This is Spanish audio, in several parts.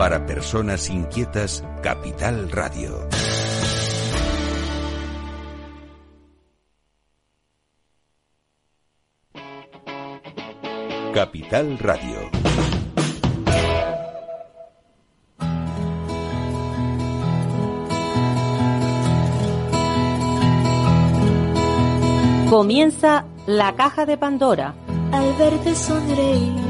Para personas inquietas, Capital Radio. Capital Radio. Comienza la caja de Pandora. Al verte sonreír.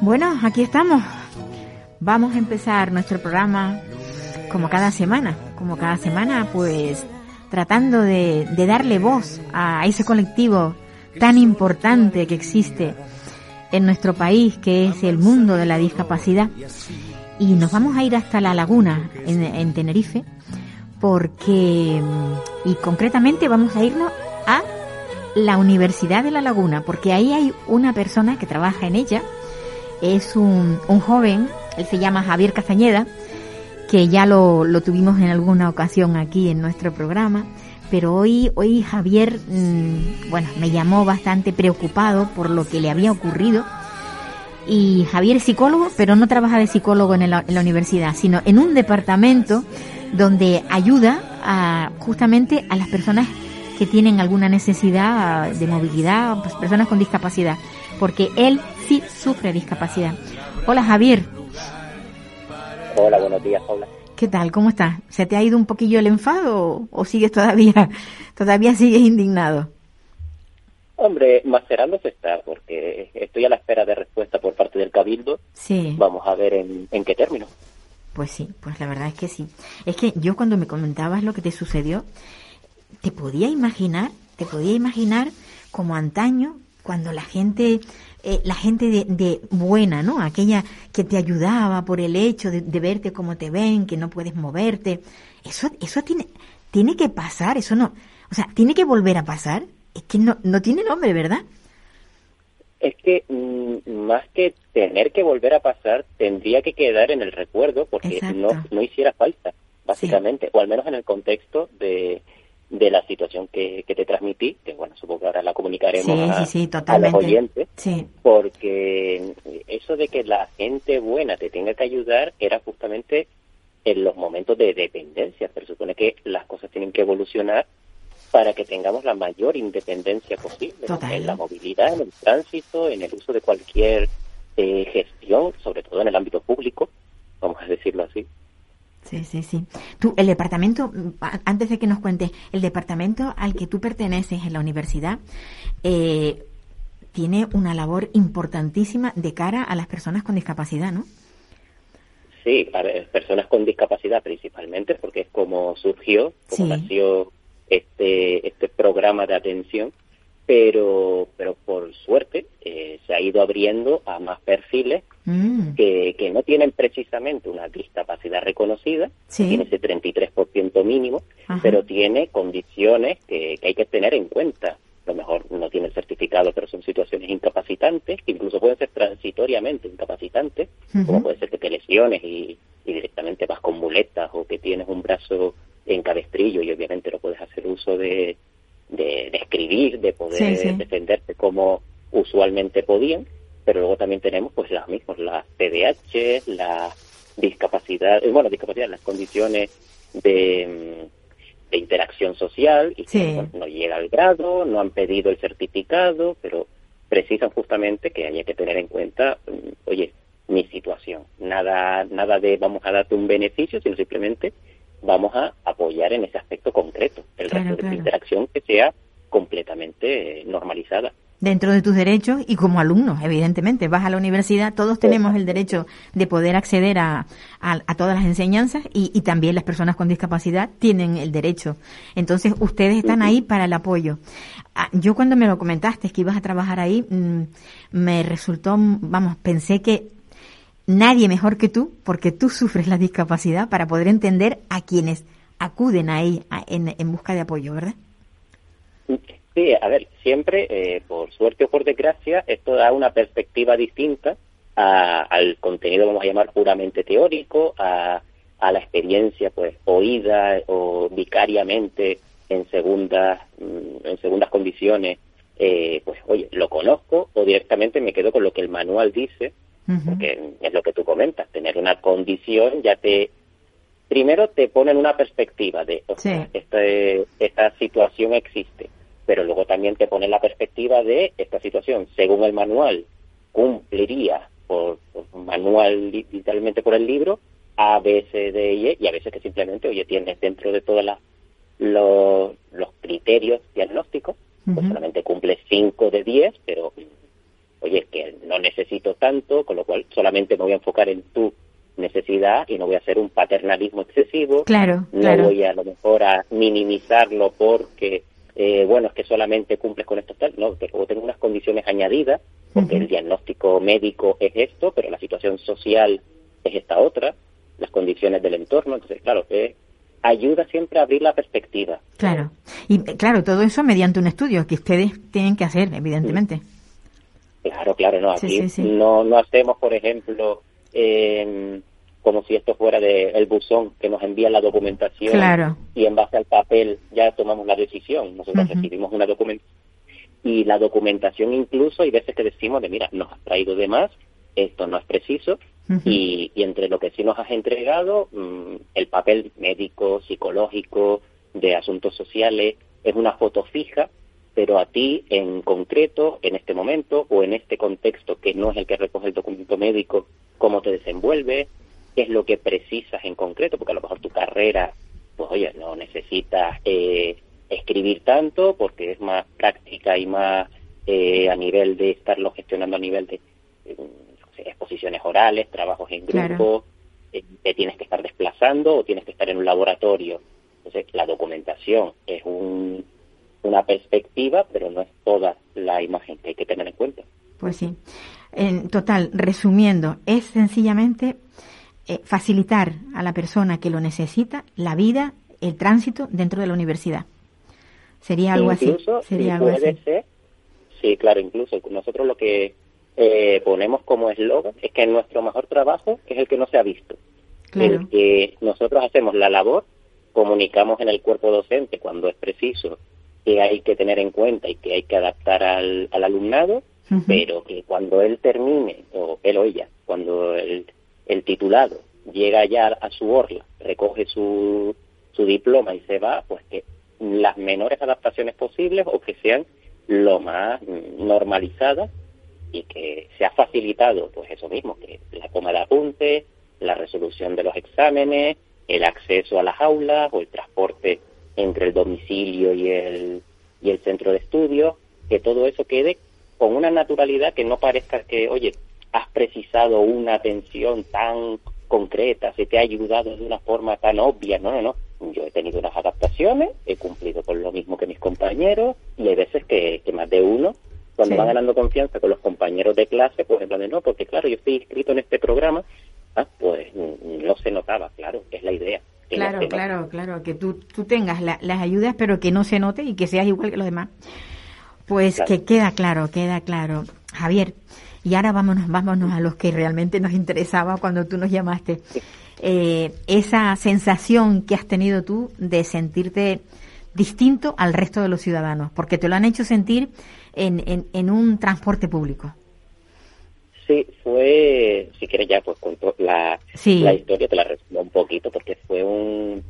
Bueno, aquí estamos. Vamos a empezar nuestro programa como cada semana. Como cada semana, pues tratando de, darle voz a ese colectivo tan importante que existe en nuestro país, que es el mundo de la discapacidad. Y nos vamos a ir hasta la laguna en Tenerife, porque, y concretamente vamos a irnos a la Universidad de La Laguna, porque ahí hay una persona que trabaja en ella, es un, un joven, él se llama Javier Castañeda, que ya lo, lo tuvimos en alguna ocasión aquí en nuestro programa, pero hoy, hoy Javier, mm, bueno, me llamó bastante preocupado por lo que le había ocurrido. Y Javier es psicólogo, pero no trabaja de psicólogo en la, en la universidad, sino en un departamento donde ayuda a, justamente a las personas que tienen alguna necesidad de movilidad, pues personas con discapacidad, porque él sí sufre discapacidad. Hola Javier, Hola, buenos días, Paula. ¿qué tal? ¿Cómo estás? ¿Se te ha ido un poquillo el enfado o, sigues todavía, todavía sigues indignado? Hombre, macerándose está, porque estoy a la espera de respuesta por parte del Cabildo. Sí. Vamos a ver en, en qué término. Pues sí, pues la verdad es que sí. Es que yo cuando me comentabas lo que te sucedió, te podía imaginar, te podía imaginar como antaño, cuando la gente, eh, la gente de, de buena, ¿no? Aquella que te ayudaba por el hecho de, de verte como te ven, que no puedes moverte. Eso, eso tiene, tiene que pasar, eso no, o sea, tiene que volver a pasar. Es que no, no tiene nombre, ¿verdad? Es que mm, más que tener que volver a pasar, tendría que quedar en el recuerdo porque Exacto. no, no hiciera falta, básicamente, o al menos en el contexto de, de la situación que, que te transmití, que bueno, supongo que ahora la comunicaremos Sí, a, sí, sí, a los oyentes. Porque eso de que la gente buena te tenga que ayudar era justamente en los momentos de dependencia. Se supone que las cosas tienen que evolucionar para que tengamos la mayor independencia posible en la movilidad, en el tránsito, en el uso de cualquier eh, gestión, sobre todo en el ámbito público, vamos a decirlo así. Sí, sí, sí. Tú, el departamento, antes de que nos cuentes, el departamento al que tú perteneces en la universidad eh, tiene una labor importantísima de cara a las personas con discapacidad, ¿no? Sí, para personas con discapacidad principalmente, porque es como surgió, como Sí. nació este, este programa de atención, pero, pero por suerte eh, se ha ido abriendo a más perfiles Mm, que, que no tienen precisamente una discapacidad reconocida, Sí. tiene ese 33% mínimo, Ajá. pero tiene condiciones que, que hay que tener en cuenta. A lo mejor no tiene el certificado, pero son situaciones incapacitantes, que incluso pueden ser transitoriamente incapacitantes, como puede ser que te lesiones y, y directamente vas con muletas o que tienes un brazo en cabestrillo y obviamente no puedes hacer uso de, de, de escribir, de poder Sí, sí. defenderte como usualmente podían, pero luego también tenemos pues las mismas, las TDAH, la discapacidad, eh, bueno, discapacidad, las condiciones de, mm, de interacción social y que Sí. bueno, no llega al grado, no han pedido el certificado, pero precisan justamente que haya que tener en cuenta, mm, oye, mi situación, nada, nada de vamos a darte un beneficio, sino simplemente vamos a apoyar en ese aspecto concreto, el Claro, resto de claro. interacción que sea completamente eh, normalizada. Dentro de tus derechos y como alumnos, evidentemente. Vas a la universidad, todos tenemos el derecho de poder acceder a, a- a todas las enseñanzas y, y también las personas con discapacidad tienen el derecho. Entonces, ustedes están ahí para el apoyo. Ah, Yo cuando me lo comentaste que ibas a trabajar ahí, mm, me resultó, mm, vamos, pensé que nadie mejor que tú, porque tú sufres la discapacidad, para poder entender a quienes acuden ahí en, en busca de apoyo, ¿verdad? Sí, a ver, siempre, eh, por suerte o por desgracia, esto da una perspectiva distinta al contenido, vamos a llamar, puramente teórico, a, a la experiencia, pues, oída o vicariamente en segundas, mm, en segundas condiciones, eh, pues, oye, lo conozco o directamente me quedo con lo que el manual dice, porque es lo que tú comentas, tener una condición ya te primero te pone en una perspectiva de, o sea, este, esta situación existe pero luego también te pone la perspectiva de esta situación, según el manual, cumpliría por, manual literalmente por el libro, A, B, C, D, E, y a veces que simplemente, oye, tienes dentro de todos los, los criterios diagnósticos, pues solamente cumple 5 de 10, pero oye, es que no necesito tanto, con lo cual solamente me voy a enfocar en tu necesidad y no voy a hacer un paternalismo excesivo. Claro, no voy a, a lo mejor a minimizarlo porque eh, bueno, es que solamente cumples con esto tal, no, pero tengo unas condiciones añadidas, porque el diagnóstico médico es esto, pero la situación social es esta otra, las condiciones del entorno, entonces, claro, eh, ayuda siempre a abrir la perspectiva. Claro, y claro, todo eso mediante un estudio que ustedes tienen que hacer, evidentemente. Claro, claro, no, aquí no, no hacemos, por ejemplo, eh, como si esto fuera de el buzón que nos envía la documentación y en base al papel ya tomamos la decisión. Nosotros recibimos una documentación y la documentación incluso hay veces que decimos de mira, nos has traído de más, esto no es preciso y, entre lo que sí nos has entregado, mm, el papel médico, psicológico, de asuntos sociales, es una foto fija, pero a ti en concreto, en este momento o en este contexto que no es el que recoge el documento médico, cómo te desenvuelves, qué es lo que precisas en concreto, porque a lo mejor tu carrera, pues oye, no necesitas eh, escribir tanto porque es más práctica y más eh, a nivel de estarlo gestionando a nivel de eh, exposiciones orales, trabajos en grupo, te tienes que estar desplazando o tienes que estar en un laboratorio. Entonces, la documentación es un, una perspectiva, pero no es toda la imagen que hay que tener en cuenta. Pues sí. En total, resumiendo, es sencillamente eh, facilitar a la persona que lo necesita la vida, el tránsito dentro de la universidad. Sería algo así. Sería algo así. sí, claro, incluso nosotros lo que eh, ponemos como eslogan es que nuestro mejor trabajo es el que no se ha visto. El que nosotros hacemos la labor, comunicamos en el cuerpo docente cuando es preciso que hay que tener en cuenta y que hay que adaptar al, alumnado, pero que cuando él termine, o él o ella, cuando el el titulado llega ya a su orla, recoge su, su diploma y se va, pues que las menores adaptaciones posibles o que sean lo más normalizadas y que se ha facilitado, pues eso mismo, que la toma de apuntes, la resolución de los exámenes, el acceso a las aulas o el transporte entre el domicilio y el, y el centro de estudio, que todo eso quede con una naturalidad que no parezca que, oye, has precisado una atención tan concreta, se te ha ayudado de una forma tan obvia. No, no, no. Yo he tenido unas adaptaciones, he cumplido con lo mismo que mis compañeros y hay veces que, más de uno, cuando van ganando confianza con los compañeros de clase, pues en plan de no, porque claro, yo estoy inscrito en este programa, ah, pues no se notaba, claro, es la idea. Claro, claro, claro, que tú, tú tengas las ayudas, pero que no se note y que seas igual que los demás. Pues que queda claro, queda claro. Javier, y ahora vámonos, vámonos a los que realmente nos interesaba cuando tú nos llamaste. Eh, esa sensación que has tenido tú de sentirte distinto al resto de los ciudadanos, porque te lo han hecho sentir en, en, un transporte público. Sí, fue, si quieres ya pues cuento la, la historia, te la resumo un poquito, porque fue un,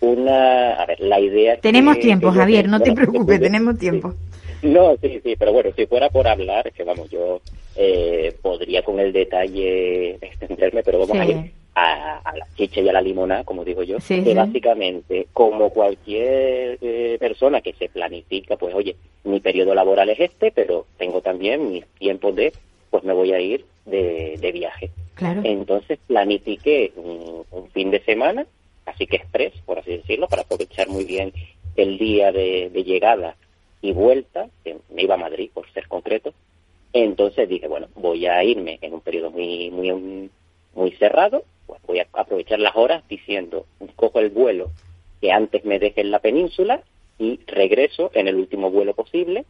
una, a ver, la idea... Tenemos tiempo, Javier, no te preocupes, tenemos tiempo. No, sí, sí, pero bueno, si fuera por hablar, que vamos, yo eh, podría con el detalle extenderme, pero vamos a ir a, la chicha y a la limonada, como digo yo, que básicamente, como cualquier eh, persona que se planifica, pues oye, mi periodo laboral es este, pero tengo también mis tiempos de, pues me voy a ir de, viaje. Claro. Entonces planifiqué un, fin de semana, así que express, por así decirlo, para aprovechar muy bien el día de llegada y vuelta, que me iba a Madrid, por ser concreto. Entonces dije, bueno, voy a irme en un periodo muy, muy, muy cerrado, pues voy a aprovechar las horas diciendo, cojo el vuelo que antes me deje en la península y regreso en el último vuelo posible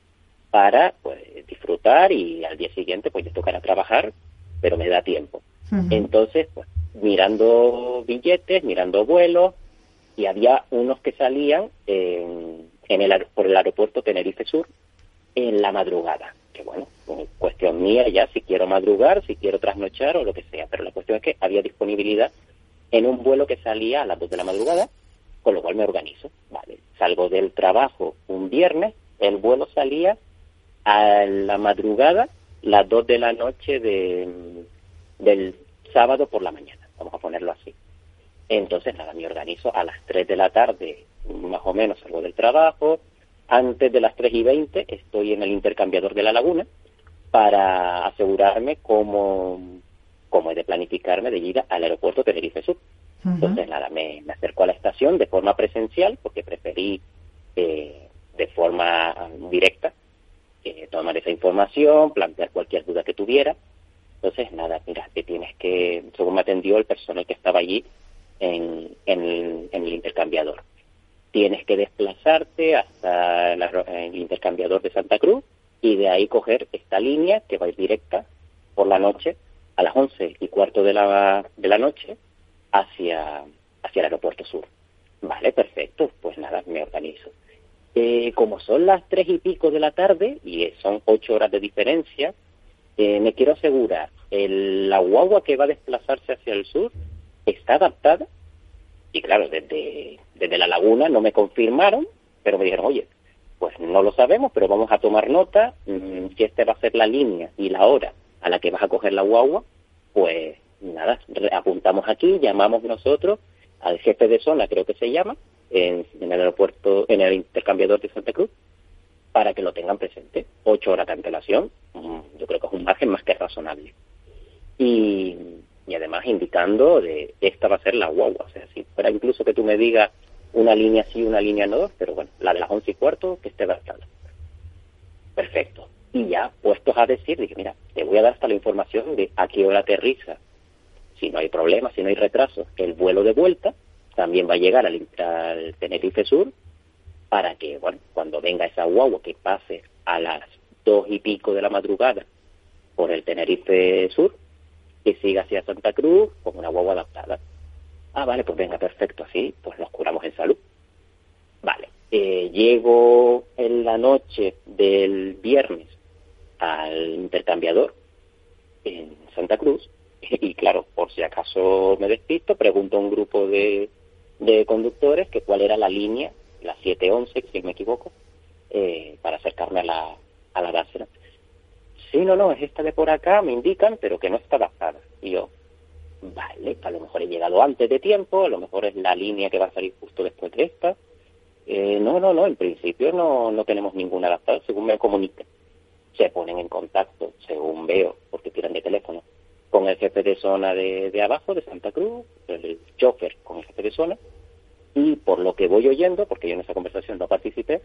para pues, disfrutar y al día siguiente pues ya tocará trabajar, pero me da tiempo. Entonces, pues mirando billetes, mirando vuelos, y había unos que salían en, el, por el aeropuerto Tenerife Sur en la madrugada. Que bueno, cuestión mía ya si quiero madrugar, si quiero trasnochar o lo que sea, pero la cuestión es que había disponibilidad en un vuelo que salía a las 2 de la madrugada, con lo cual me organizo. Vale, salgo del trabajo un viernes, el vuelo salía a la madrugada, las 2 de la noche de, del sábado por la mañana, vamos a ponerlo así. Entonces, nada, me organizo a las 3 de la tarde, más o menos salgo del trabajo, antes de las 3 y 20 estoy en el intercambiador de la laguna para asegurarme cómo, cómo he de planificarme de ir al aeropuerto Tenerife Sur. Entonces, nada, me, me, acerco a la estación de forma presencial porque preferí eh, de forma directa eh, tomar esa información, plantear cualquier duda que tuviera. Entonces, nada, mira, te tienes que, según me atendió el personal que estaba allí en, en, el intercambiador, tienes que desplazarte hasta el intercambiador de Santa Cruz y de ahí coger esta línea que va a ir directa por la noche a las once y cuarto de la, de la noche hacia, hacia el aeropuerto sur. Vale, perfecto, pues nada, me organizo. Eh, como son las tres y pico de la tarde, y son ocho horas de diferencia, eh, me quiero asegurar, el, la guagua que va a desplazarse hacia el sur está adaptada. Y claro, desde, desde la laguna no me confirmaron, pero me dijeron, oye, pues no lo sabemos, pero vamos a tomar nota, mm, si este va a ser la línea y la hora a la que vas a coger la guagua, pues nada, apuntamos aquí, llamamos nosotros al jefe de zona, creo que se llama, en, el aeropuerto, en el intercambiador de Santa Cruz, para que lo tengan presente. Ocho horas de antelación, mm, yo creo que es un margen más que razonable. Y, y además indicando de esta va a ser la guagua. O sea, si fuera incluso que tú me digas una línea sí, una línea no, pero bueno, la de las once y cuarto que esté adaptada. Perfecto. Y ya puestos a decir, dije, mira, te voy a dar hasta la información de a qué hora aterriza si no hay problemas, si no hay retrasos, el vuelo de vuelta también va a llegar al, Tenerife Sur para que, bueno, cuando venga esa guagua que pase a las dos y pico de la madrugada por el Tenerife Sur, que siga hacia Santa Cruz con una guagua adaptada. Ah, vale, pues venga, perfecto, así pues nos curamos en salud. Vale, eh, llego en la noche del viernes al intercambiador en Santa Cruz y claro, por si acaso me despisto, pregunto a un grupo de, de conductores que cuál era la línea, la 711, si me equivoco, eh, para acercarme a la, a la base. Sí, no, no, es esta de por acá, me indican, pero que no está adaptada. Y yo, vale, a lo mejor he llegado antes de tiempo, a lo mejor es la línea que va a salir justo después de esta. Eh, no, no, no, en principio no, no tenemos ninguna adaptada, según me comunican. Se ponen en contacto, según veo, porque tiran de teléfono, con el jefe de zona de, de abajo, de Santa Cruz, el chofer con el jefe de zona, y por lo que voy oyendo, porque yo en esa conversación no participé,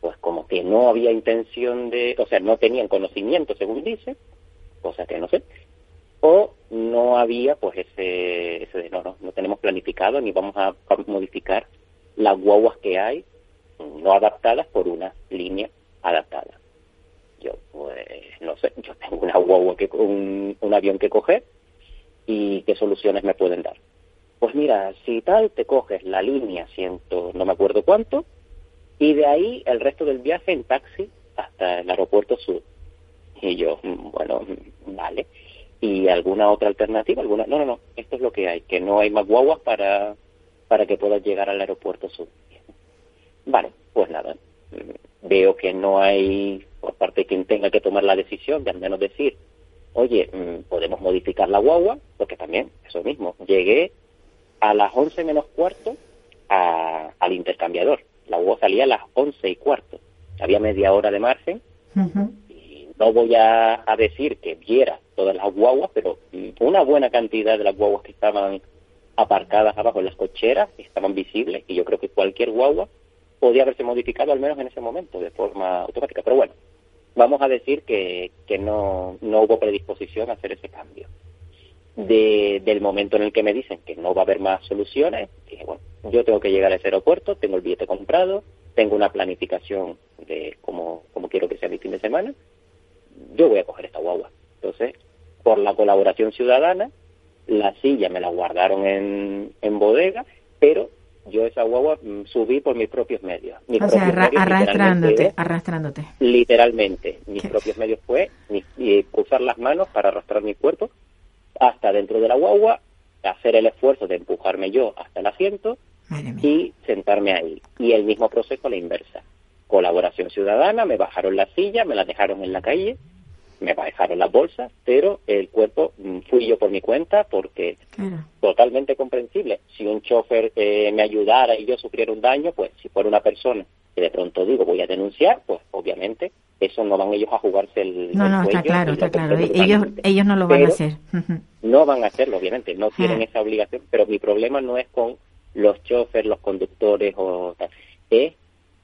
pues como que no había intención de, o sea, no tenían conocimiento, según dice, cosa que no sé, o no había pues ese, ese de no, no, no tenemos planificado ni vamos a modificar las guaguas que hay no adaptadas por una línea adaptada. Yo, pues, no sé, yo tengo una guagua, que, un, un avión que coger y qué soluciones me pueden dar. Pues mira, si tal, te coges la línea ciento, no me acuerdo cuánto, y de ahí el resto del viaje en taxi hasta el aeropuerto sur. Y yo, mm, bueno, mm, vale. ¿Y alguna otra alternativa? alguna No, no, no, esto es lo que hay, que no hay más guaguas para, para que puedas llegar al aeropuerto sur. Vale, pues nada, veo que no hay por parte de quien tenga que tomar la decisión de al menos decir, oye, mm, podemos modificar la guagua, porque también, eso mismo, llegué a las once menos cuarto al intercambiador. La guagua salía a las once y cuarto. Había media hora de margen. Y no voy a, decir que viera todas las guaguas, pero una buena cantidad de las guaguas que estaban aparcadas abajo en las cocheras estaban visibles y yo creo que cualquier guagua podía haberse modificado al menos en ese momento de forma automática. Pero bueno, vamos a decir que, que no, hubo predisposición a hacer ese cambio. de, del momento en el que me dicen que no va a haber más soluciones, dije, bueno, yo tengo que llegar a ese aeropuerto, tengo el billete comprado, tengo una planificación de cómo, cómo quiero que sea mi fin de semana, yo voy a coger esta guagua. Entonces, por la colaboración ciudadana, la silla me la guardaron en, en bodega, pero yo esa guagua mm, subí por mis propios medios. Mis o sea, arra- arrastrándote, arrastrándote. literalmente, mis Qué- propios medios fue mi- y las manos para arrastrar mi cuerpo hasta dentro de la guagua, hacer el esfuerzo de empujarme yo hasta el asiento y sentarme ahí. Y el mismo proceso a la inversa. Colaboración ciudadana, me bajaron la silla, me la dejaron en la calle, me dejaron las bolsas, pero el cuerpo mm, fui yo por mi cuenta porque Claro. totalmente comprensible. Si un chofer eh, me ayudara y yo sufriera un daño, pues si fuera una persona que de pronto digo voy a denunciar, pues obviamente eso no van ellos a jugarse el No, el no, está claro, está claro. Ellos, ellos no lo van a hacer. No van a hacerlo, obviamente, no tienen Ah. esa obligación, pero mi problema no es con los choferes, los conductores o tal, es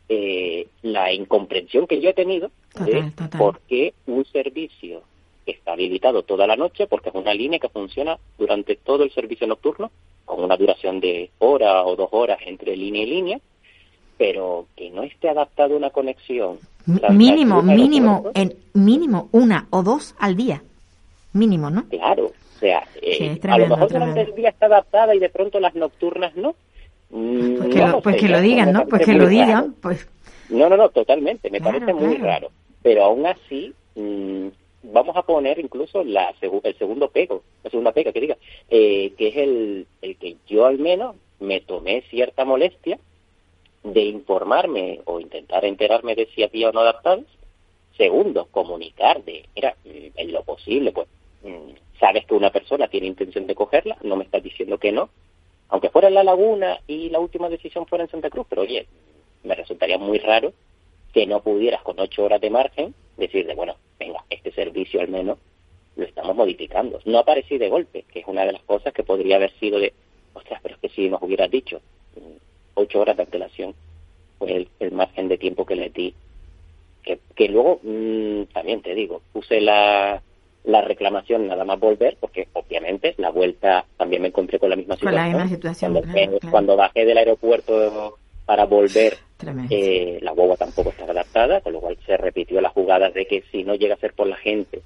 eh, la incomprensión que yo he tenido de Total, total. por qué un servicio que está habilitado toda la noche, porque es una línea que funciona durante todo el servicio nocturno, con una duración de hora o dos horas entre línea y línea, pero que no esté adaptado a una conexión. Mínimo, mínimo, en, mínimo una o dos al día. Mínimo, ¿no? Claro, o sea, eh, Sí, a lo mejor durante el día está adaptada y de pronto las nocturnas no. Pues que, no lo, pues que digan, ¿no? Pues que lo muy raro. digan, pues No, no, no, totalmente, me Claro, parece muy claro. raro. Pero aún así, mm, vamos a poner incluso la el segundo pego, la segunda pega que diga, eh, que es el, el que yo al menos me tomé cierta molestia de informarme o intentar enterarme de si había o no adaptados. Segundo, comunicar de, mira, mm, en lo posible, pues, mm, sabes que una persona tiene intención de cogerla, no me estás diciendo que no, aunque fuera en La Laguna y la última decisión fuera en Santa Cruz, pero oye, me resultaría muy raro que no pudieras con ocho horas de margen decirle, bueno, venga, este servicio al menos lo estamos modificando. No aparecí de golpe, que es una de las cosas que podría haber sido de, ostras, pero es que si nos hubieras dicho mm, ocho horas de antelación, pues el, el margen de tiempo que le di, que, luego mm, también te digo, puse la, la reclamación nada más volver, porque obviamente la vuelta también me encontré con la misma Con la situación. misma situación, Cuando, claro, me- claro. cuando bajé del aeropuerto para volver eh, la guagua tampoco estaba adaptada, con lo cual se repitió la jugada de que si no llega a ser por la gente,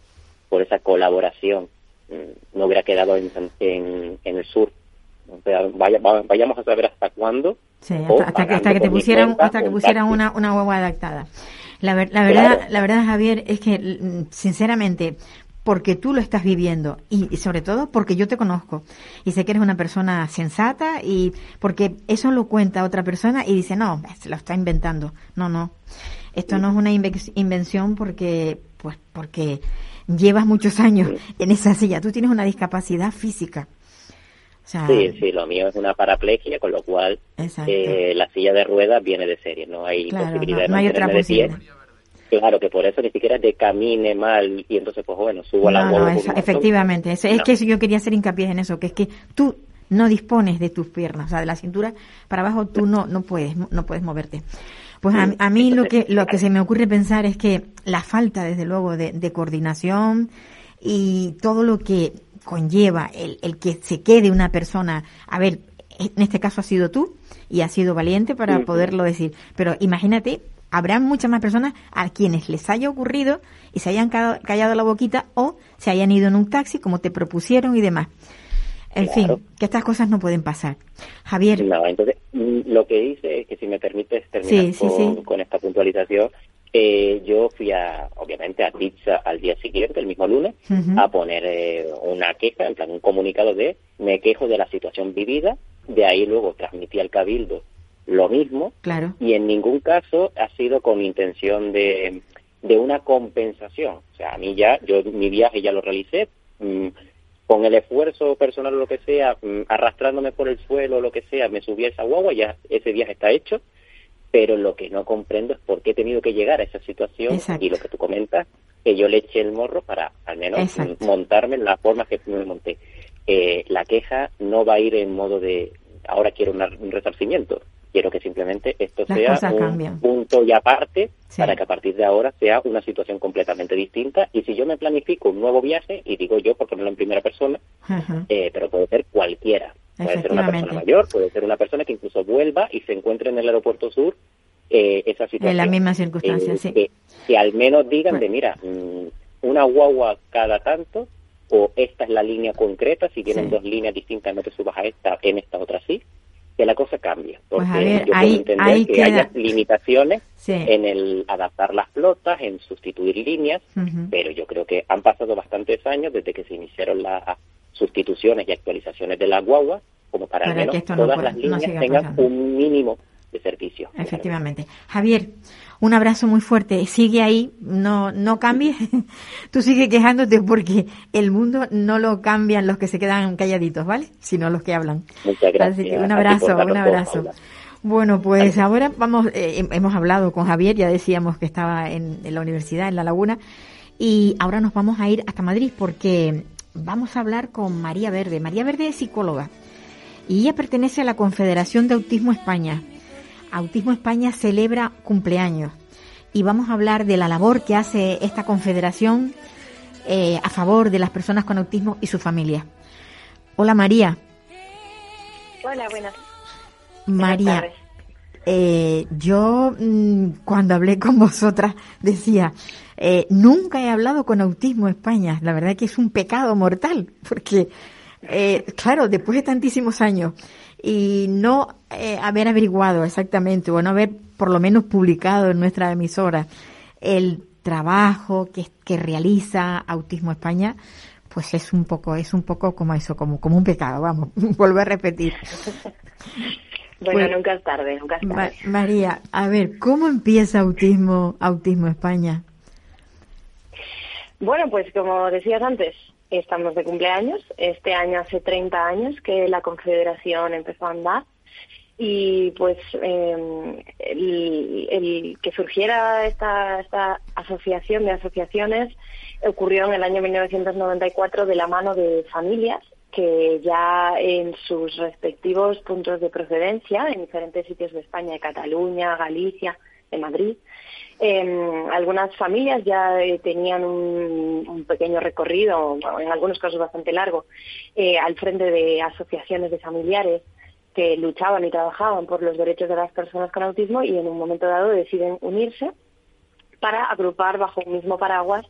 por esa colaboración, mm, no hubiera quedado en, en, en el sur. O sea, vaya- va- vayamos a saber hasta cuándo. Sí, hasta, hasta que, hasta que te pusieran, cuenta hasta que pusieran una, una guagua adaptada. La, ver- la verdad, Claro. la verdad, Javier, es que mm, sinceramente, porque tú lo estás viviendo y, y sobre todo porque yo te conozco y sé que eres una persona sensata y porque eso lo cuenta otra persona y dice, no, se lo está inventando. No, no. Esto no es una inve- invención porque, pues, porque llevas muchos años en esa silla. Tú tienes una discapacidad física. O sea, Sí, sí, lo mío es una paraplegia, con lo cual eh, la silla de ruedas viene de serie, no hay Claro, posibilidad no- de no hay otra mantenerme de pie. Claro, que por eso ni siquiera te camine mal y entonces, pues bueno, subo a la No, no, eso- efectivamente. Es No. que yo quería hacer hincapié en eso, que es que tú no dispones de tus piernas, o sea, de la cintura para abajo tú no no puedes no puedes moverte. Pues a, a mí lo que lo que se me ocurre pensar es que la falta, desde luego, de, de coordinación y todo lo que conlleva el, el que se quede una persona, a ver, en este caso ha sido tú y has sido valiente para poderlo decir, pero imagínate, habrá muchas más personas a quienes les haya ocurrido y se hayan ca- callado la boquita o se hayan ido en un taxi como te propusieron y demás. En Claro. fin, que estas cosas no pueden pasar. Javier, No, entonces mm, lo que hice es que si me permites terminar Sí, sí, con, sí. con esta puntualización, eh, yo fui a, obviamente, a Pizza al día siguiente, el mismo lunes, a poner eh, una queja, en plan un comunicado de me quejo de la situación vivida, de ahí luego transmití al Cabildo lo mismo, claro, y en ningún caso ha sido con intención de, de una compensación. O sea, a mí ya, yo mi viaje ya lo realicé, mm, con el esfuerzo personal o lo que sea, mm, arrastrándome por el suelo o lo que sea, me subí a esa guagua, ya ese viaje está hecho, pero lo que no comprendo es por qué he tenido que llegar a esa situación Exacto. y lo que tú comentas, que yo le eché el morro para al menos Exacto. mm, montarme en la forma que me monté. Eh, la queja no va a ir en modo de ahora quiero un resarcimiento. Quiero que simplemente esto sea un punto y aparte para que a partir de ahora sea una situación completamente distinta. Y si yo me planifico un nuevo viaje, y digo yo por ponerlo en primera persona, eh, pero puede ser cualquiera. Puede ser una persona mayor, puede ser una persona que incluso vuelva y se encuentre en el aeropuerto sur eh, esa situación. En las mismas circunstancias, eh, sí. Que, al menos digan de, mira, mm, una guagua cada tanto, o esta es la línea concreta, si tienen dos líneas distintas no te subas a esta, en esta otra sí, que la cosa cambie. Pues porque yo puedo entender que haya limitaciones en el adaptar las flotas, en sustituir líneas, pero yo creo que han pasado bastantes años desde que se iniciaron las sustituciones y actualizaciones de la guagua, como para, al menos todas las líneas tengan un mínimo de servicio. Efectivamente. Javier, un abrazo muy fuerte. Sigue ahí, no, no cambies. Tú sigue quejándote porque el mundo no lo cambian los que se quedan calladitos, ¿vale? Sino los que hablan. Muchas gracias. un abrazo, un abrazo. Bueno, pues ahora vamos, eh, hemos hablado con Javier, ya decíamos que estaba en, en la universidad, en La Laguna, y ahora nos vamos a ir hasta Madrid porque vamos a hablar con María Verde. María Verde es psicóloga y ella pertenece a la Confederación de Autismo España. Autismo España celebra cumpleaños y vamos a hablar de la labor que hace esta confederación eh, a favor de las personas con autismo y su familia. Hola María. Hola, buenas. María, eh, yo mm, cuando hablé con vosotras decía, eh, nunca he hablado con Autismo España. La verdad que es un pecado mortal, porque, claro, después de tantísimos años y no eh, haber averiguado exactamente o no haber por lo menos publicado en nuestra emisora el trabajo que, que realiza Autismo España, pues es un poco, es un poco como eso, como, como un pecado, vamos, vuelvo a repetir. Bueno, pues, nunca es tarde, nunca es tarde. María, a ver, ¿cómo empieza Autismo, Autismo España? Bueno, pues como decías antes, estamos de cumpleaños. Este año hace 30 años que la Confederación empezó a andar y pues em, el, que surgiera esta, esta asociación de asociaciones ocurrió en el año 1994 de la mano de familias que ya en sus respectivos puntos de procedencia, en diferentes sitios de España, de Cataluña, Galicia, de Madrid, eh, algunas familias ya eh, tenían un, pequeño recorrido, en algunos casos bastante largo, eh, al frente de asociaciones de familiares que luchaban y trabajaban por los derechos de las personas con autismo y en un momento dado deciden unirse para agrupar bajo un mismo paraguas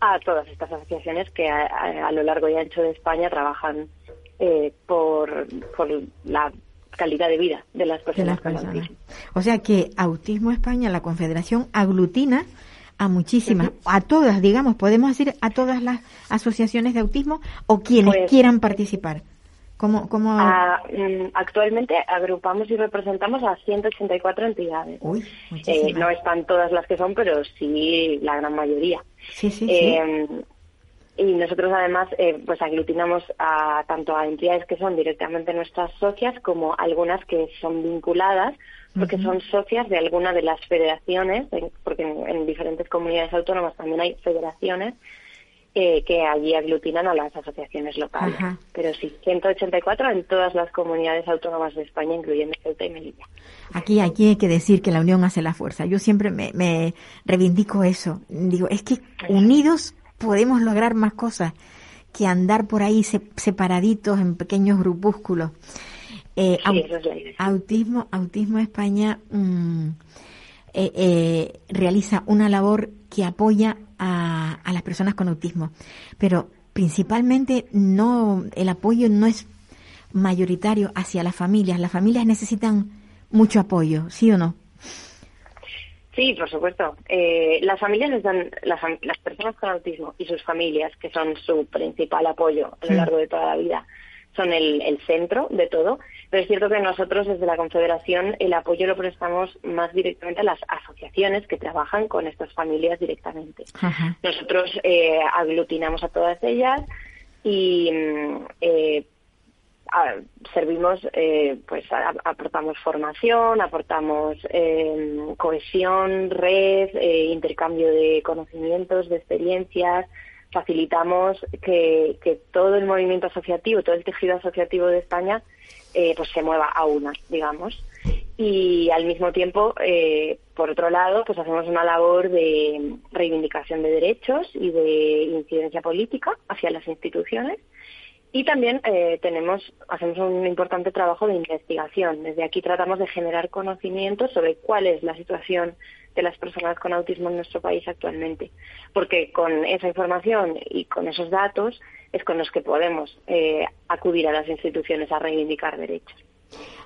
a todas estas asociaciones que a, lo largo y ancho de España trabajan eh, por, por la calidad de vida de las personas, con autismo. O sea que Autismo España, la Confederación, aglutina a muchísimas, a todas, digamos, podemos decir a todas las asociaciones de autismo o quienes pues, quieran participar. ¿Cómo, cómo... Mm, actualmente agrupamos y representamos a 184 entidades. Uy, eh, no están todas las que son, pero sí la gran mayoría. Sí, sí, eh, y nosotros además eh, pues aglutinamos a tanto a entidades que son directamente nuestras socias como algunas que son vinculadas porque son socias de alguna de las federaciones porque en, diferentes comunidades autónomas también hay federaciones eh, que allí aglutinan a las asociaciones locales. Pero sí 184 en todas las comunidades autónomas de España incluyendo Ceuta y Melilla. Aquí aquí hay que decir que la unión hace la fuerza. Yo siempre me, me reivindico eso. Digo es que unidos podemos lograr más cosas que andar por ahí separaditos en pequeños grupúsculos. Eh, autismo, Autismo España mm, eh, eh, realiza una labor que apoya a, a, las personas con autismo, pero principalmente no el apoyo no es mayoritario hacia las familias. Las familias necesitan mucho apoyo, ¿sí o no? Sí, por supuesto. Eh, las familias están, las, las, personas con autismo y sus familias, que son su principal apoyo a lo largo de toda la vida, son el, el, centro de todo. Pero es cierto que nosotros desde la Confederación el apoyo lo prestamos más directamente a las asociaciones que trabajan con estas familias directamente. Nosotros eh, aglutinamos a todas ellas y mm, eh, servimos, eh, pues aportamos formación, aportamos eh, cohesión, red, eh, intercambio de conocimientos, de experiencias, facilitamos que, que, todo el movimiento asociativo, todo el tejido asociativo de España, pues se mueva a una, digamos. y al mismo tiempo, eh, por otro lado, pues hacemos una labor de reivindicación de derechos y de incidencia política hacia las instituciones. Y también eh, tenemos, hacemos un importante trabajo de investigación. Desde aquí tratamos de generar conocimiento sobre cuál es la situación de las personas con autismo en nuestro país actualmente. Porque con esa información y con esos datos es con los que podemos eh, acudir a las instituciones a reivindicar derechos.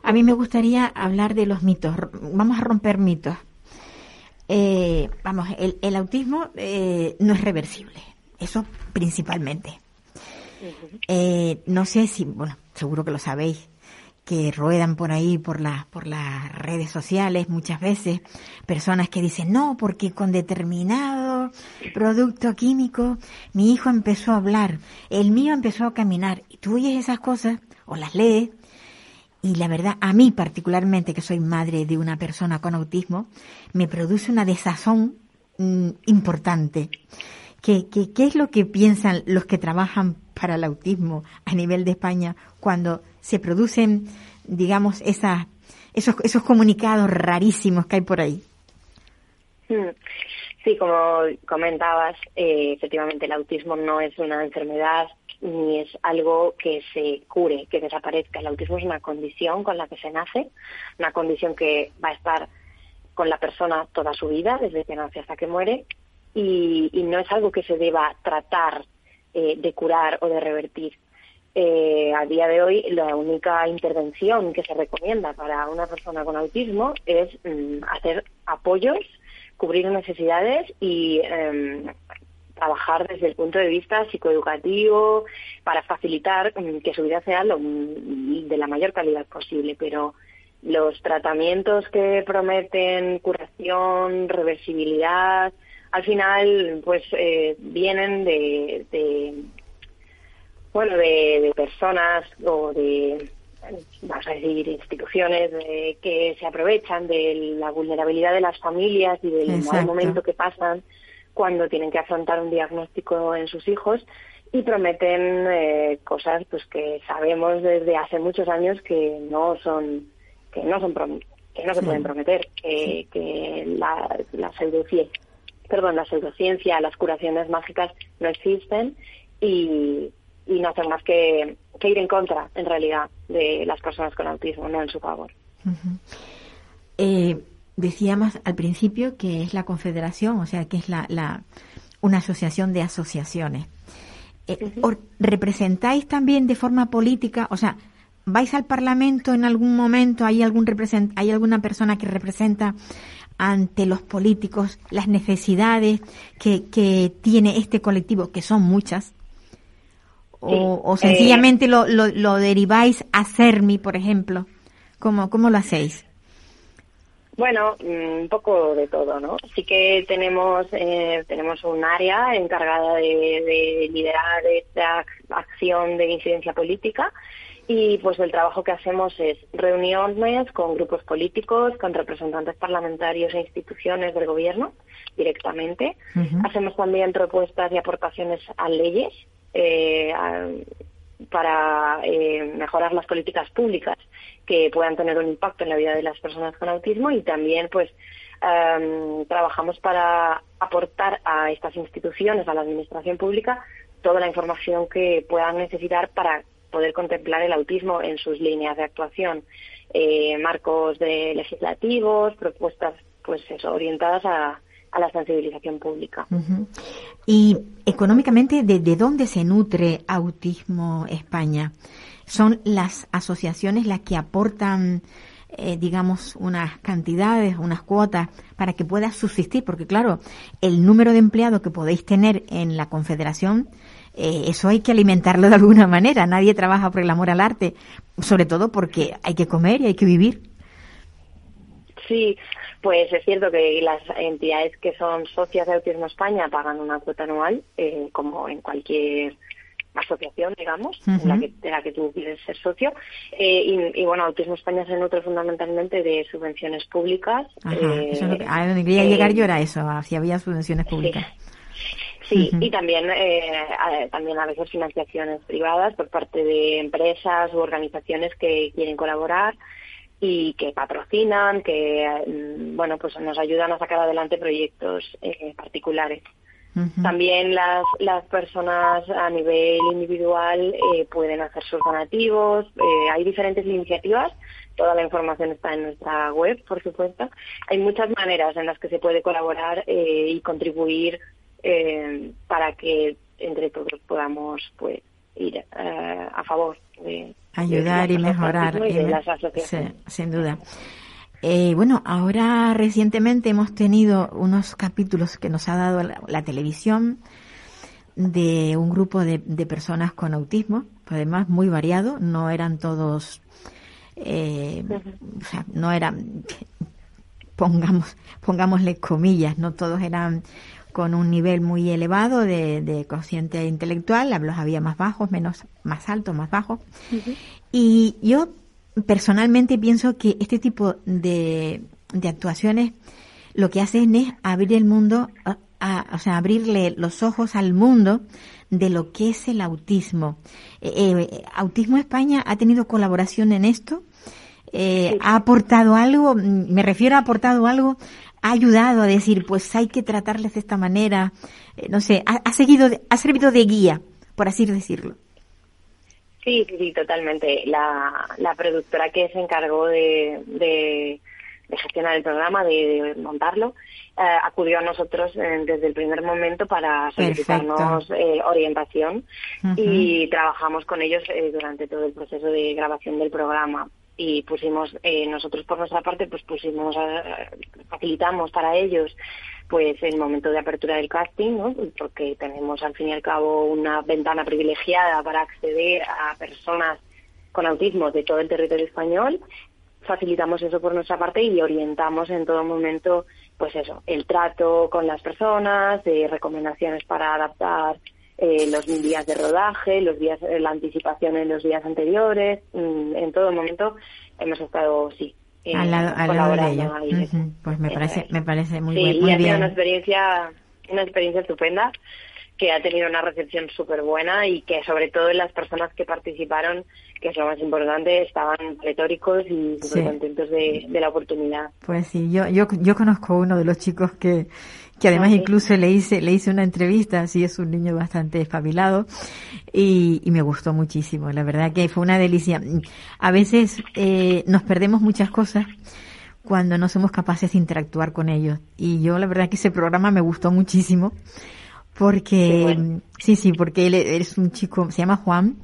A mí me gustaría hablar de los mitos. Vamos a romper mitos. Eh, vamos, el, autismo eh, no es reversible. Eso principalmente. Eh, no sé si, bueno, seguro que lo sabéis, que ruedan por ahí, por, la, por las redes sociales muchas veces, personas que dicen, no, porque con determinado producto químico mi hijo empezó a hablar, el mío empezó a caminar. Y tú oyes esas cosas o las lees y la verdad, a mí particularmente, que soy madre de una persona con autismo, me produce una desazón mm, importante. ¿Qué, ¿Qué, qué, es lo que piensan los que trabajan para el autismo a nivel de España cuando se producen, digamos, esas, esos, esos comunicados rarísimos que hay por ahí? Hmm. Sí, como comentabas, eh, efectivamente el autismo no es una enfermedad ni es algo que se cure, que desaparezca. El autismo es una condición con la que se nace, una condición que va a estar con la persona toda su vida, desde que nace hasta que muere, y, no es algo que se deba tratar eh, de curar o de revertir. Eh, a día de hoy, la única intervención que se recomienda para una persona con autismo es mm, hacer apoyos, cubrir necesidades y em, trabajar desde el punto de vista psicoeducativo para facilitar mm, que su vida sea lo, mm, de la mayor calidad posible, pero los tratamientos que prometen curación, reversibilidad, al final pues eh, vienen de, bueno de, personas o de vamos a decir instituciones que se aprovechan de la vulnerabilidad de las familias y del mal momento que pasan cuando tienen que afrontar un diagnóstico en sus hijos y prometen eh, cosas pues que sabemos desde hace muchos años que no son que no son que no se pueden prometer que, la, la pseudociencia perdón la pseudociencia las curaciones mágicas no existen y, y no hacen más que, que, ir en contra en realidad de las personas con autismo no en su favor eh, decíamos al principio que es la confederación, o sea, que es la, la una asociación de asociaciones. Eh, ¿Representáis también de forma política? O sea, ¿vais al Parlamento en algún momento? ¿Hay, algún represent ¿Hay alguna persona que representa ante los políticos las necesidades que, que tiene este colectivo, que son muchas? O, o, sencillamente lo, lo, lo, deriváis a CERMI, por ejemplo. ¿Cómo, cómo lo hacéis? Bueno, mm, un poco de todo, ¿no? Sí que tenemos eh, tenemos un área encargada de, liderar esta acción de incidencia política y pues el trabajo que hacemos es reuniones con grupos políticos, con representantes parlamentarios e instituciones del gobierno directamente. Hacemos también propuestas y aportaciones a leyes eh, para eh, mejorar las políticas públicas que puedan tener un impacto en la vida de las personas con autismo y también pues em, trabajamos para aportar a estas instituciones, a la administración pública, toda la información que puedan necesitar para poder contemplar el autismo en sus líneas de actuación, eh, marcos de legislativos, propuestas pues eso, orientadas a, a la sensibilización pública. Y económicamente, ¿de, dónde se nutre Autismo España? ¿Son las asociaciones las que aportan, eh, digamos, unas cantidades, unas cuotas para que pueda subsistir? Porque claro, el número de empleados que podéis tener en la Confederación, eh, eso hay que alimentarlo de alguna manera. Nadie trabaja por el amor al arte, sobre todo porque hay que comer y hay que vivir. Sí, pues es cierto que las entidades que son socias de Autismo España pagan una cuota anual, eh, como en cualquier asociación, digamos, en la que, de la que tú quieres ser socio. Eh, y, bueno, Autismo España se nutre fundamentalmente de subvenciones públicas. Eh, eso es a donde quería llegar yo era eso, si había subvenciones públicas. Sí. Y también, también a veces financiaciones privadas por parte de empresas u organizaciones que quieren colaborar y que patrocinan, que mm, bueno, pues nos ayudan a sacar adelante proyectos eh, particulares. También las, las personas a nivel individual eh, pueden hacer sus donativos. Eh, hay diferentes iniciativas. Toda la información está en nuestra web, por supuesto. Hay muchas maneras en las que se puede colaborar y contribuir para que entre todos podamos pues ir a favor de ayudar y mejorar. sin duda. Eh, bueno, ahora recientemente hemos tenido unos capítulos que nos ha dado la, televisión de un grupo de, personas con autismo, además muy variado, no eran todos, eh, o sea, no eran, pongamos, pongámosle comillas, no todos eran con un nivel muy elevado de, de consciente intelectual, los había más bajos, menos, más altos, más bajos. Y yo personalmente pienso que este tipo de, de actuaciones lo que hacen es abrir el mundo, o sea, abrirle los ojos al mundo de lo que es el autismo. Eh, eh, Autismo España ha tenido colaboración en esto. Eh, ha aportado algo, me refiero a aportado algo ha ayudado a decir, pues hay que tratarles de esta manera, eh, no sé, ha, seguido, ha servido de guía, por así decirlo. Sí, sí, totalmente. La, la productora que se encargó de, de, gestionar el programa, de, montarlo, eh, acudió a nosotros eh, desde el primer momento para solicitarnos orientación y trabajamos con ellos durante todo el proceso de grabación del programa y pusimos eh, nosotros por nuestra parte pues pusimos facilitamos para ellos pues el momento de apertura del casting ¿no? porque tenemos al fin y al cabo una ventana privilegiada para acceder a personas con autismo de todo el territorio español facilitamos eso por nuestra parte y orientamos en todo momento pues eso el trato con las personas de recomendaciones para adaptar eh, los días de rodaje, los días, eh, la anticipación en los días anteriores, mm, en todo momento hemos estado, sí, eh, al lado, de ellos. Pues me parece, me parece muy, sí, muy y ha sido una experiencia, una experiencia estupenda que ha tenido una recepción súper buena y que sobre todo las personas que participaron, que es lo más importante, estaban retóricos y súper contentos de, de, la oportunidad. Pues sí, yo, yo, yo conozco uno de los chicos que, que además incluso le hice, le hice una entrevista, así es un niño bastante espabilado y, y, me gustó muchísimo, la verdad que fue una delicia. A veces eh, nos perdemos muchas cosas cuando no somos capaces de interactuar con ellos y yo la verdad que ese programa me gustó muchísimo porque, sí, sí, porque él es un chico, se llama Juan,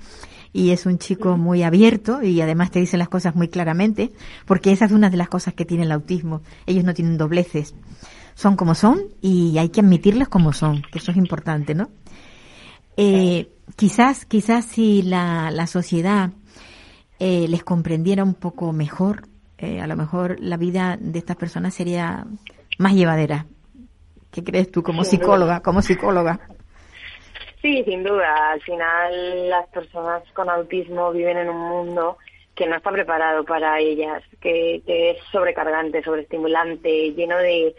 y es un chico muy abierto y además te dice las cosas muy claramente, porque esa es una de las cosas que tiene el autismo. Ellos no tienen dobleces son como son y hay que admitirles como son, que eso es importante, ¿no? Eh, quizás, quizás si la, la sociedad eh, les comprendiera un poco mejor, eh, a lo mejor la vida de estas personas sería más llevadera. ¿Qué crees tú como psicóloga, como psicóloga? Sí, sin duda. Al final las personas con autismo viven en un mundo que no está preparado para ellas, que, que es sobrecargante, sobreestimulante, lleno de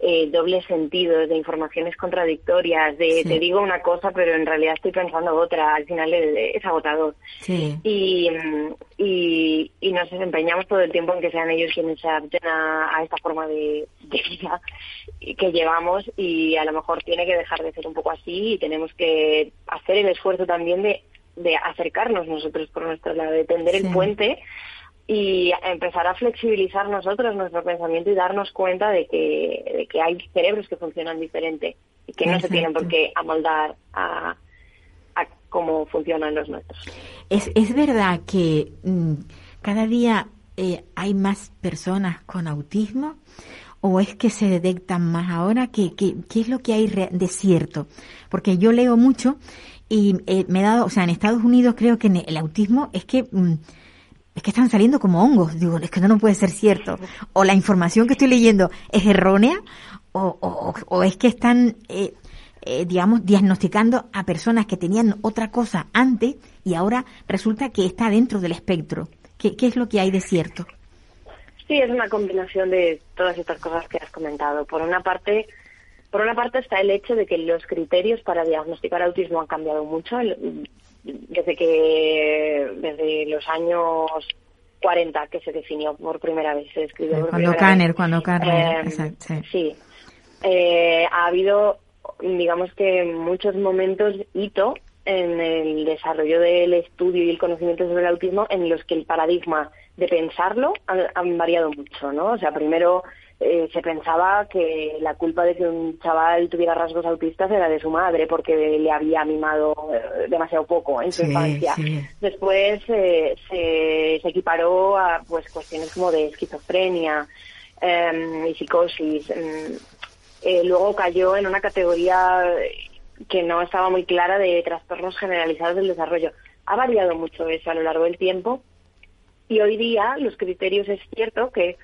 eh, dobles sentidos, de informaciones contradictorias, de te digo una cosa pero en realidad estoy pensando otra, al final es, agotador. Y, y, y, nos empeñamos todo el tiempo en que sean ellos quienes se adapten a, esta forma de, vida que llevamos y a lo mejor tiene que dejar de ser un poco así y tenemos que hacer el esfuerzo también de, de acercarnos nosotros por nuestro lado, de tender el puente y empezar a flexibilizar nosotros nuestro pensamiento y darnos cuenta de que, de que hay cerebros que funcionan diferente y que no se tienen por qué amoldar a, a cómo funcionan los nuestros. Es, es verdad que mm, cada día eh, hay más personas con autismo o es que se detectan más ahora? ¿Qué, qué, qué es lo que hay de cierto? Porque yo leo mucho y eh, me he dado, o sea, en Estados Unidos creo que el autismo es que... Mm, es que están saliendo como hongos. Digo, es que no, no puede ser cierto. O la información que estoy leyendo es errónea, o, o, es que están, eh, eh, digamos, diagnosticando a personas que tenían otra cosa antes y ahora resulta que está dentro del espectro. ¿Qué, qué es lo que hay de cierto? Sí, es una combinación de todas estas cosas que has comentado. Por una parte, por una parte está el hecho de que los criterios para diagnosticar autismo han cambiado mucho desde que desde los años 40 que se definió por primera vez, se escribió por cuando primera cuando Kanner, eh, sí. Eh, ha habido, digamos que muchos momentos hito en el desarrollo del estudio y el conocimiento sobre el autismo en los que el paradigma de pensarlo han, variado mucho, ¿no? O sea, primero eh, se pensaba que la culpa de que un chaval tuviera rasgos autistas era de su madre porque le había mimado eh, demasiado poco en su infancia. Después se, se, equiparó a pues cuestiones como de esquizofrenia em, y psicosis. Em, eh, luego cayó en una categoría que no estaba muy clara de trastornos generalizados del desarrollo. Ha variado mucho eso a lo largo del tiempo y hoy día los criterios es cierto que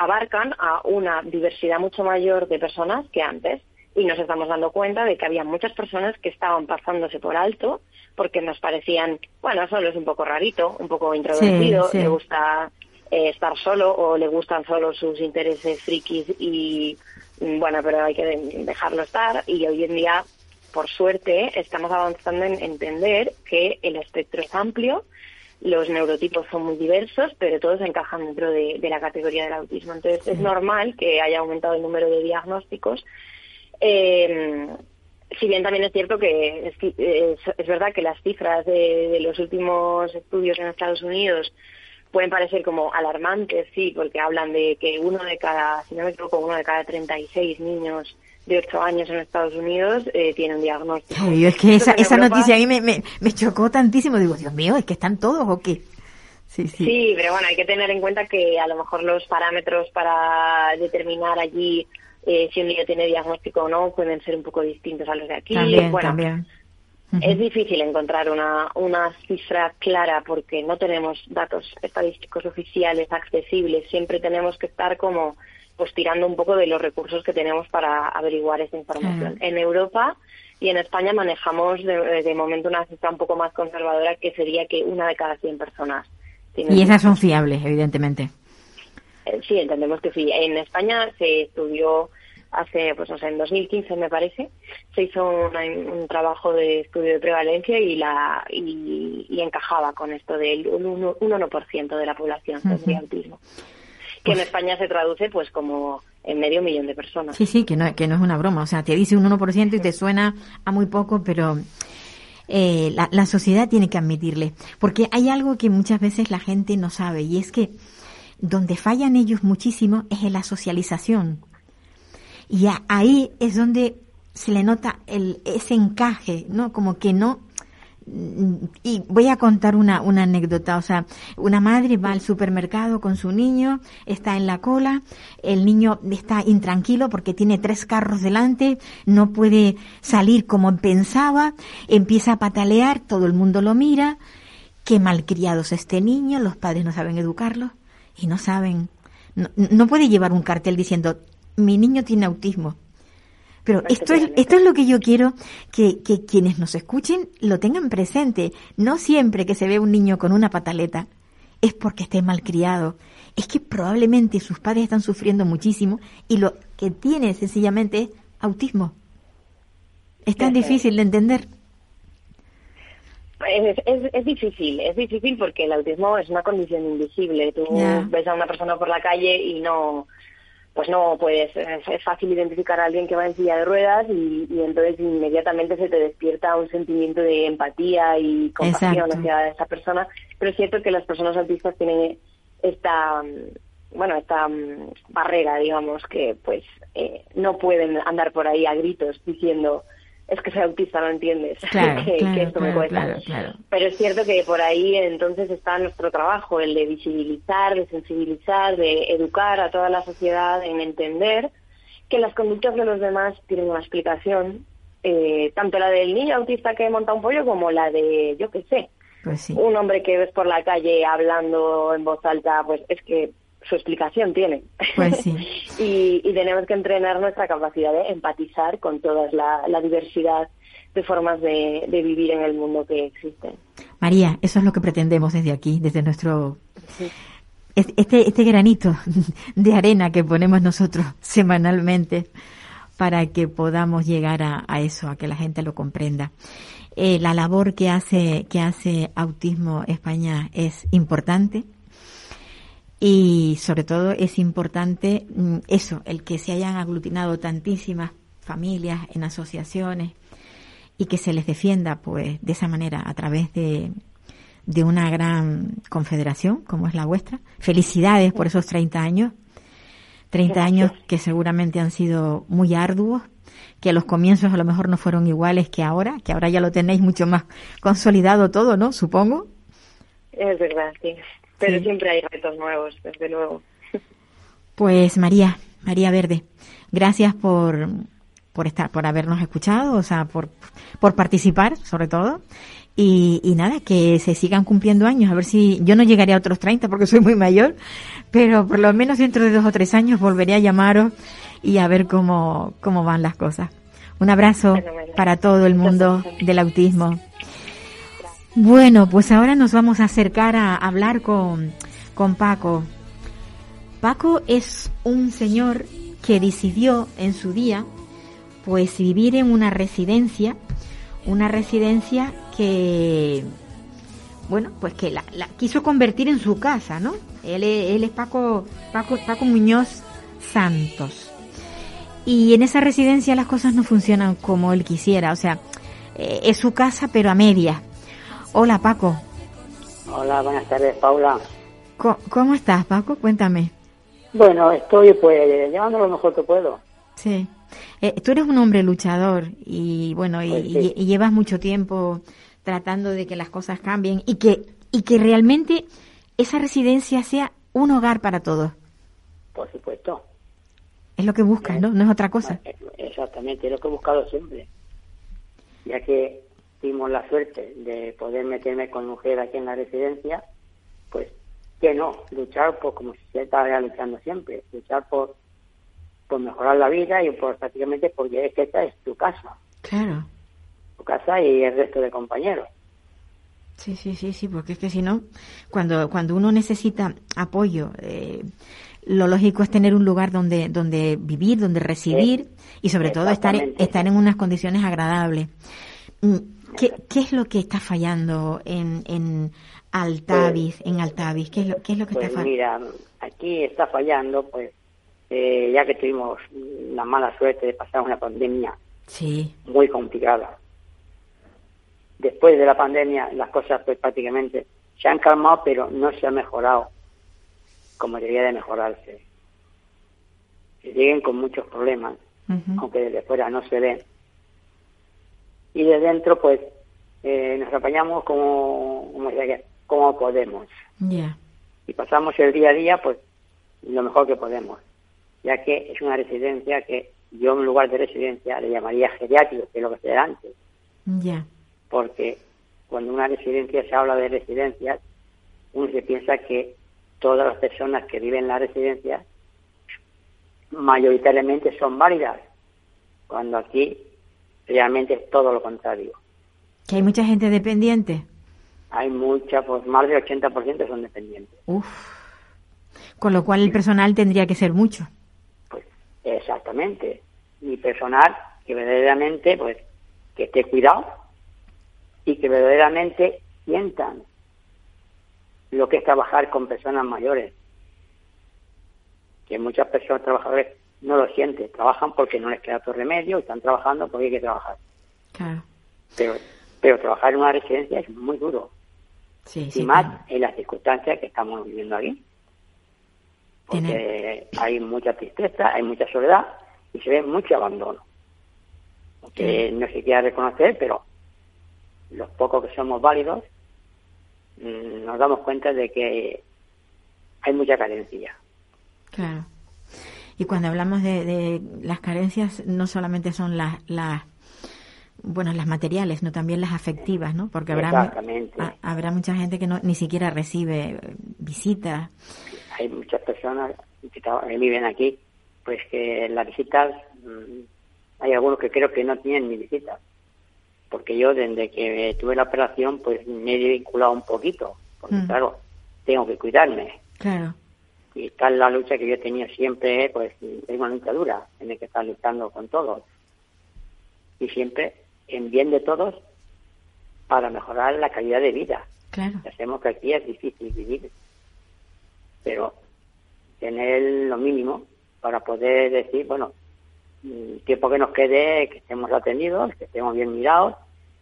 abarcan a una diversidad mucho mayor de personas que antes y nos estamos dando cuenta de que había muchas personas que estaban pasándose por alto porque nos parecían, bueno, solo es un poco rarito, un poco introvertido, le gusta eh, estar solo o le gustan solo sus intereses frikis y bueno, pero hay que dejarlo estar. Y hoy en día por suerte, estamos avanzando en entender que el espectro es amplio, los neurotipos son muy diversos, pero todos encajan dentro de, la categoría del autismo. Entonces, es normal que haya aumentado el número de diagnósticos. Eh, si bien también es cierto que es, verdad que las cifras de, los últimos estudios en Estados Unidos pueden parecer como alarmantes, sí, porque hablan de que uno de cada, si no me equivoco, uno de cada 36 niños de 8 años en Estados Unidos eh, tiene un diagnóstico. es que esa, esa noticia a mí me, me, chocó tantísimo. Digo, Dios mío, ¿es que están todos o qué? Sí, sí. sí, pero bueno, hay que tener en cuenta que a lo mejor los parámetros para determinar allí eh, si un niño tiene diagnóstico o no pueden ser un poco distintos a los de aquí. También, también. Es difícil encontrar una, una cifra clara porque no tenemos datos estadísticos oficiales accesibles. Siempre tenemos que estar como pues tirando un poco de los recursos que tenemos para averiguar esa información. En Europa y en España manejamos de, momento una cifra un poco más conservadora que sería que una de cada 100 personas. y esas son fiables, evidentemente. Eh, sí, entendemos que sí. En España se estudió hace, pues no sé, en 2015 me parece, se hizo un, trabajo de estudio de prevalencia y la y, encajaba con esto del 1%, de la población uh autismo que en pues España se traduce pues como en medio millón de personas. Sí, sí, que no, que no es una broma. O sea, te dice un 1% y te suena a muy poco, pero eh, la, la sociedad tiene que admitirle. Porque hay algo que muchas veces la gente no sabe y es que donde fallan ellos muchísimo es en la socialización. Y ahí es donde se le nota el, ese encaje, ¿no? Como que no y voy a contar una, una anécdota, o sea, una madre va al supermercado con su niño, está en la cola, el niño está intranquilo porque tiene tres carros delante, no puede salir como pensaba, empieza a patalear, todo el mundo lo mira, qué malcriados este niño, los padres no saben educarlo y no saben, no, no puede llevar un cartel diciendo, mi niño tiene autismo, pero esto es, esto es lo que yo quiero que, que quienes nos escuchen lo tengan presente. No siempre que se ve un niño con una pataleta es porque esté malcriado. Es que probablemente sus padres están sufriendo muchísimo y lo que tiene sencillamente es autismo. Es tan difícil de entender. Es, es, difícil, es difícil porque el autismo es una condición invisible. Tú ves a una persona por la calle y no, pues no puedes, es fácil identificar a alguien que va en silla de ruedas y, entonces inmediatamente se te despierta un sentimiento de empatía y compasión hacia esa persona, pero es cierto que las personas autistas tienen esta bueno esta mm, barrera digamos que pues eh, no pueden andar por ahí a gritos diciendo es que soy autista, no entiendes que, esto me cuesta. Pero es cierto que por ahí entonces está nuestro trabajo, el de visibilizar, de sensibilizar, de educar a toda la sociedad en entender que las conductas de los demás tienen una explicación, eh, tanto la del niño autista que monta un pollo como la de, yo qué sé, pues un hombre que ves por la calle hablando en voz alta, pues es que su explicación tiene. Pues y, tenemos que entrenar nuestra capacidad de empatizar con toda la, diversidad de formas de, vivir en el mundo que existen. María, eso es lo que pretendemos desde aquí, desde nuestro... Este, este granito de arena que ponemos nosotros semanalmente para que podamos llegar a, eso, a que la gente lo comprenda. Eh, la labor que hace, que hace Autismo España es importante Y sobre todo es importante mm, eso, el que se hayan aglutinado tantísimas familias en asociaciones y que se les defienda pues de esa manera a través de, de una gran confederación como es la vuestra. Felicidades por esos 30 años. 30 años que seguramente han sido muy arduos, que los comienzos a lo mejor no fueron iguales que ahora, que ahora ya lo tenéis mucho más consolidado todo, ¿no? Supongo. Es verdad, sí. Pero siempre hay retos nuevos, desde luego. Pues María, María Verde, gracias por, por estar, por habernos escuchado, o sea, por, por participar, sobre todo. Y, y, nada, que se sigan cumpliendo años. A ver si yo no llegaré a otros 30 porque soy muy mayor, pero por lo menos dentro de dos o tres años volveré a llamaros y a ver cómo, cómo van las cosas. Un abrazo para todo el mundo del autismo. Bueno, pues ahora nos vamos a acercar a hablar con, con Paco. Paco es un señor que decidió en su día pues vivir en una residencia, una residencia que bueno, pues que la, quiso convertir en su casa, ¿no? Él, él es Paco, Paco, Paco Muñoz Santos. Y en esa residencia las cosas no funcionan como él quisiera, o sea, eh, es su casa pero a media. Hola Paco. Hola, buenas tardes Paula. ¿Cómo, estás Paco? Cuéntame. Bueno, estoy pues llevando lo mejor que puedo. Sí. Eh, tú eres un hombre luchador y bueno, y, pues y, llevas mucho tiempo tratando de que las cosas cambien y que, y que realmente esa residencia sea un hogar para todos. Por supuesto. Es lo que buscas, ¿no? No es otra cosa. Exactamente, es lo que he buscado siempre. Ya que tuvimos la suerte de poder meterme con mujer aquí en la residencia, pues que no, luchar por como se estaba luchando siempre, luchar por, por mejorar la vida y por prácticamente porque es que esta es tu casa. Claro casa y el resto de compañeros. Sí, sí, sí, sí, porque es que si no, cuando, cuando uno necesita apoyo, eh, lo lógico es tener un lugar donde, donde vivir, donde residir y sobre todo estar, estar en unas condiciones agradables. ¿Qué, ¿Qué, es lo que está fallando en, en Altavis, pues, en Altavis? ¿Qué es lo, qué es lo que está pues fallando? Mira, aquí está fallando, pues, eh, ya que tuvimos la mala suerte de pasar una pandemia sí. muy complicada después de la pandemia las cosas pues prácticamente se han calmado, pero no se ha mejorado como debería de mejorarse. Se siguen con muchos problemas, aunque desde fuera no se ven. Y de dentro, pues, eh, nos apañamos como, como, como podemos. Y pasamos el día a día, pues, lo mejor que podemos. Ya que es una residencia que yo en lugar de residencia le llamaría geriátrico, que es lo que era antes. Ya porque cuando una residencia se habla de residencias, uno se piensa que todas las personas que viven en la residencia mayoritariamente son válidas, cuando aquí realmente es todo lo contrario. ¿Que hay mucha gente dependiente? Hay mucha, pues más del 80% son dependientes. Uf. Con lo cual el personal tendría que ser mucho. Pues exactamente. Y personal que verdaderamente, pues, que esté cuidado, y que verdaderamente sientan lo que es trabajar con personas mayores. Que muchas personas trabajadores no lo sienten, trabajan porque no les queda otro remedio, están trabajando porque hay que trabajar. Claro. Pero, pero trabajar en una residencia es muy duro. Sí, y más en las circunstancias que estamos viviendo aquí. Porque hay mucha tristeza, hay mucha soledad y se ve mucho abandono. Que no se quiera reconocer, pero los pocos que somos válidos, mm, nos damos cuenta de que hay mucha carencia. Claro. Y cuando hablamos de, las carencias, no solamente son las, las bueno, las materiales, no también las afectivas, ¿no? Porque habrá, habrá mucha gente que no, ni siquiera recibe visitas. Hay muchas personas que viven aquí, pues que las visitas, mm, hay algunos que creo que no tienen ni visitas porque yo desde que tuve la operación pues me he vinculado un poquito, porque mm. claro, tengo que cuidarme. Claro. Y tal la lucha que yo he tenido siempre, pues es una lucha dura, tiene que estar luchando con todos. Y siempre en bien de todos para mejorar la calidad de vida. Claro. Hacemos que aquí es difícil vivir, pero tener lo mínimo para poder decir, bueno, el tiempo que nos quede, que estemos atendidos, que estemos bien mirados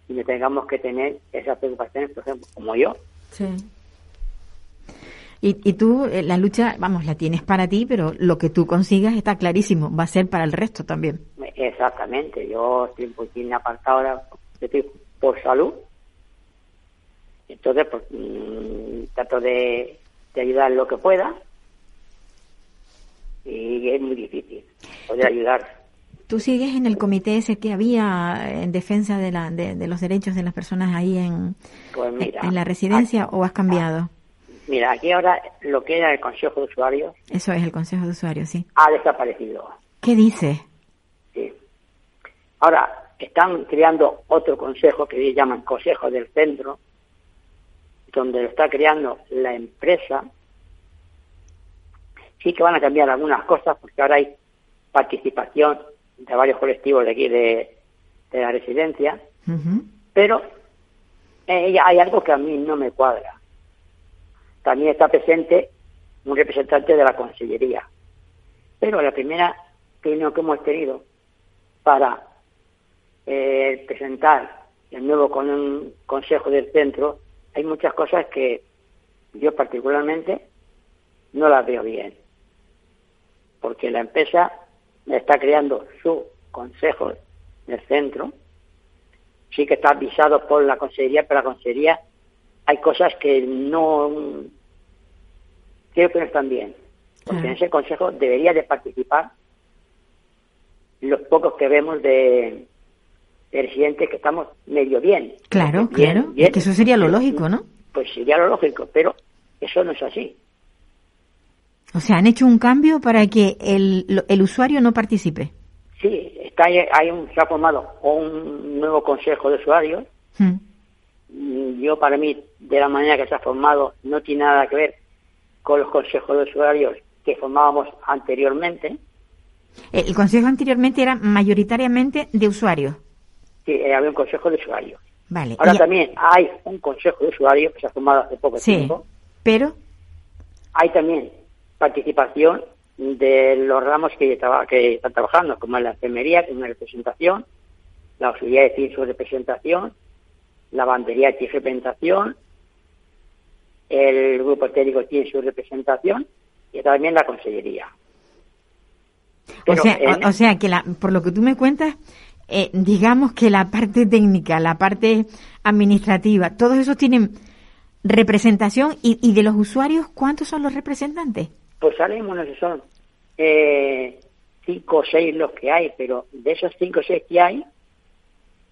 y no tengamos que tener esas preocupaciones, por ejemplo, como yo. Sí. Y, y tú, eh, la lucha, vamos, la tienes para ti, pero lo que tú consigas está clarísimo, va a ser para el resto también. Exactamente, yo estoy un poquito apartado ahora, estoy por salud, entonces pues, mm, trato de, de ayudar lo que pueda y es muy difícil poder ayudar. ¿Tú sigues en el comité ese que había en defensa de, la, de, de los derechos de las personas ahí en, Pues mira, en la residencia o has cambiado? Mira, aquí ahora lo que era el Consejo de Usuarios Eso es el Consejo de Usuarios, sí. ha desaparecido. ¿Qué dice? Sí. Ahora están creando otro consejo que llaman Consejo del Centro, donde lo está creando la empresa. Sí que van a cambiar algunas cosas porque ahora hay participación de varios colectivos de aquí de, de la residencia, pero eh, hay algo que a mí no me cuadra. También está presente un representante de la Consellería. Pero la primera reunión que hemos tenido para eh, presentar el nuevo con- Consejo del Centro, hay muchas cosas que yo particularmente no las veo bien. Porque la empresa está creando su Consejo del Centro, sí que está avisado por la Consejería, pero la Consejería hay cosas que no creo que no están bien. Porque Claro. en ese consejo debería de participar los pocos que vemos de, de residentes que estamos medio bien. Claro, Bien, claro. bien. Es que eso sería lo lógico, ¿no? Pues sería lo lógico, pero eso no es así. O sea, han hecho un cambio para que el, el usuario no participe. Sí, está hay un, se ha formado un nuevo consejo de usuarios. Mm. Mm, Yo, para mí, de la manera que se ha formado, no tiene nada que ver con los consejos de usuarios que formábamos anteriormente. El, el consejo anteriormente era mayoritariamente de usuarios. Sí, eh, había un consejo de usuarios. Vale. Ahora y- también hay un consejo de usuarios que se ha formado hace poco Sí, tiempo. pero Hay también participación de los ramos que, traba- que están trabajando, como la enfermería, que es una representación, la auxiliar tiene su representación, la bandería su representación, el grupo técnico tiene su representación y también la consellería. o sea, en- o, o sea que la, por lo que tú me cuentas, eh, digamos que la parte técnica, la parte administrativa, todos esos tienen representación y, y de los usuarios, ¿cuántos son los representantes? Pues ahora mismo no sé, son eh, cinco o seis los que hay, pero de esos cinco o seis que hay,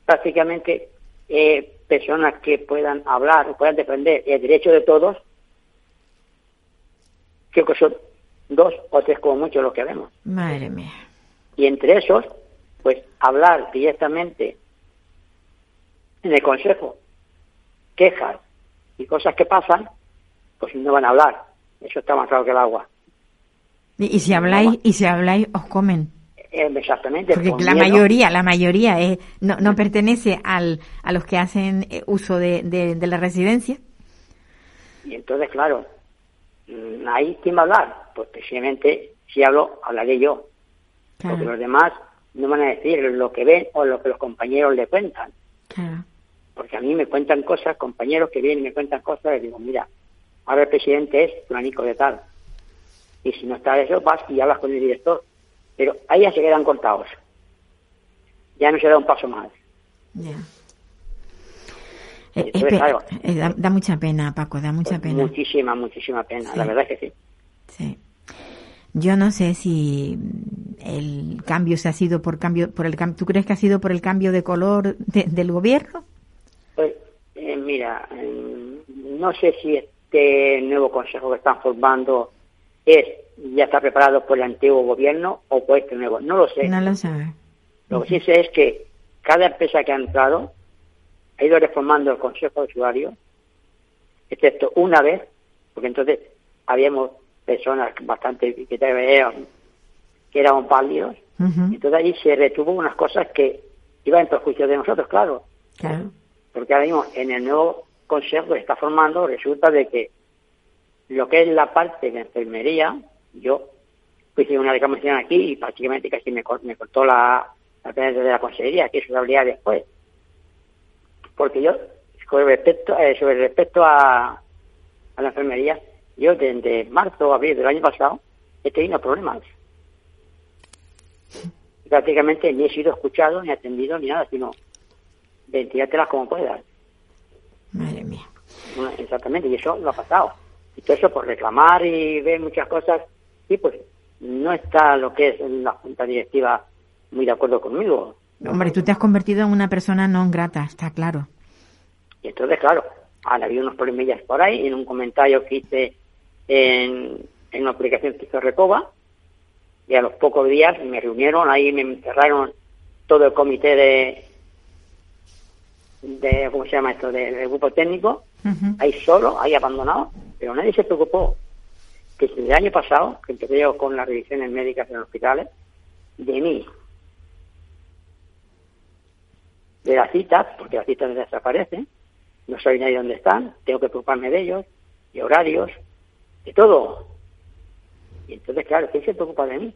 prácticamente eh, personas que puedan hablar o puedan defender el derecho de todos, creo que son dos o tres como mucho los que vemos. Madre mía. Y entre esos, pues hablar directamente en el Consejo, quejas y cosas que pasan, pues no van a hablar. Eso está más claro que el agua. Y, y si habláis, y si habláis, os comen. Exactamente. Porque la miedo. mayoría, la mayoría es, no, no pertenece al, a los que hacen eh, uso de, de, de la residencia. Y entonces, claro, mm, ahí quién va a hablar. Pues precisamente, si hablo, hablaré yo. Claro, Porque los demás no van a decir lo que ven o lo que los compañeros le cuentan. claro. Porque a mí me cuentan cosas, compañeros que vienen y me cuentan cosas, y digo, mira, ahora el presidente es planico de tal. Y si no está eso, vas y hablas con el director. Pero ahí ya se quedan cortados. Ya no se da un paso más. Ya. Eh, claro, eh, da, da mucha pena, Paco, da mucha Pues pena. Muchísima, muchísima pena. Sí. La verdad es que sí. Sí. Yo no sé si el cambio se ha sido por cambio, por el ¿tú crees que ha sido por el cambio de color de- del gobierno? Pues, eh, mira, mm, no sé si este nuevo consejo que están formando es ya está preparado por el antiguo gobierno o por este nuevo. No lo sé. No lo sabes. Lo que sí sé es que cada empresa que ha entrado ha ido reformando el consejo de usuarios, excepto una vez, porque entonces habíamos personas bastante que eran, que eran válidos, Ujú, entonces ahí se retuvo unas cosas que iban en perjuicio de nosotros, claro. Claro. porque ahora mismo en el nuevo consejo que está formando resulta de que lo que es la parte de enfermería yo hice una reclamación aquí y prácticamente casi me, me cortó la, la de la consejería, que eso se habría después. Porque yo, con respecto, eh, sobre respecto a, a la enfermería, yo desde marzo o abril del año pasado he tenido problemas. Prácticamente ni he sido escuchado, ni atendido, ni nada, sino ventilártelas como puedas. Madre mía. Exactamente, y eso lo ha pasado. Y todo eso por reclamar y ver muchas cosas, y pues no está lo que es la junta directiva muy de acuerdo conmigo. Hombre, tú te has convertido en una persona no grata, está claro. Y entonces, claro, han habido unos problemillas por ahí, en un comentario que hice en, en una publicación que hizo Recoba, y a los pocos días me reunieron, ahí me encerraron todo el comité de, de ¿cómo se llama esto?, del grupo técnico, ahí solo, ahí abandonado, pero nadie se preocupó que desde el año pasado, que empecé yo con las revisiones médicas en hospitales, de mí, de las citas, porque las citas desaparecen, no soy nadie dónde están, tengo que preocuparme de ellos, de horarios, de todo. Y entonces, claro, ¿quién se preocupa de mí?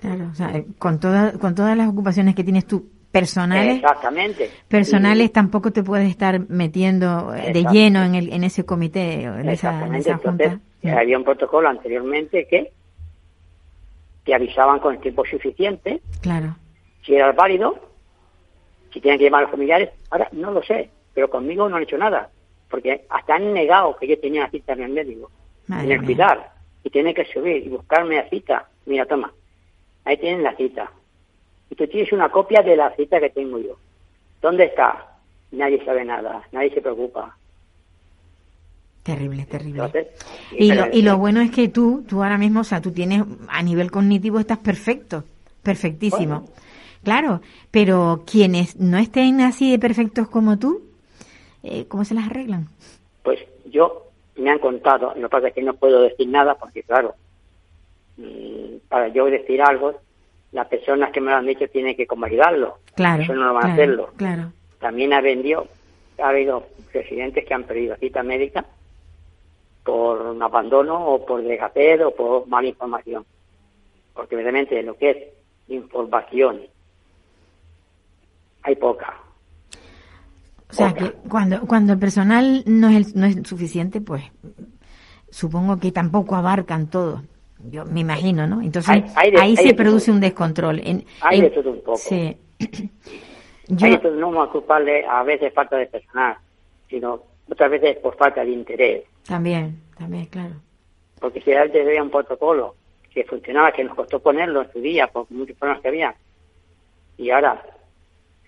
Claro, o sea, con, toda, con todas las ocupaciones que tienes tú personales, Exactamente. personales tampoco te puedes estar metiendo de lleno en, el, en ese comité en esa, en esa junta. Había un protocolo anteriormente que te avisaban con el tiempo suficiente. Claro. Si era válido, si tenían que llamar a los familiares. Ahora no lo sé, pero conmigo no han hecho nada, porque hasta han negado que yo tenía la cita en el médico, en el cuidar, y tiene que subir y buscarme la cita. Mira, toma, ahí tienen la cita. Y tú tienes una copia de la cita que tengo yo. ¿Dónde está? Nadie sabe nada, nadie se preocupa. Terrible, terrible. y, lo, y lo bueno es que tú, tú ahora mismo, o sea, tú tienes, a nivel cognitivo estás perfecto, perfectísimo. Claro, pero quienes no estén así de perfectos como tú, eh, ¿cómo se las arreglan? Pues yo me han contado, lo que pasa es que no puedo decir nada porque, claro, mm, para yo decir algo, las personas que me lo han dicho tienen que convalidarlo. Claro. Eso no lo van a hacerlo. Claro. También ha vendido, ha habido presidentes que han perdido cita médica por un abandono o por desgaper o por mala información. Porque evidentemente lo que es información hay poca. O sea, que cuando, cuando el personal no es, no es suficiente, pues supongo que tampoco abarcan todo. Yo me imagino, ¿no? Entonces ahí se produce un descontrol. En, hay de todo un poco. Sí. Yo, hay de no vamos a culparle a veces falta de personal, sino otras veces por falta de interés. También, también, claro. Porque si antes había un protocolo que funcionaba, que nos costó ponerlo en su día por muchos problemas que había, y ahora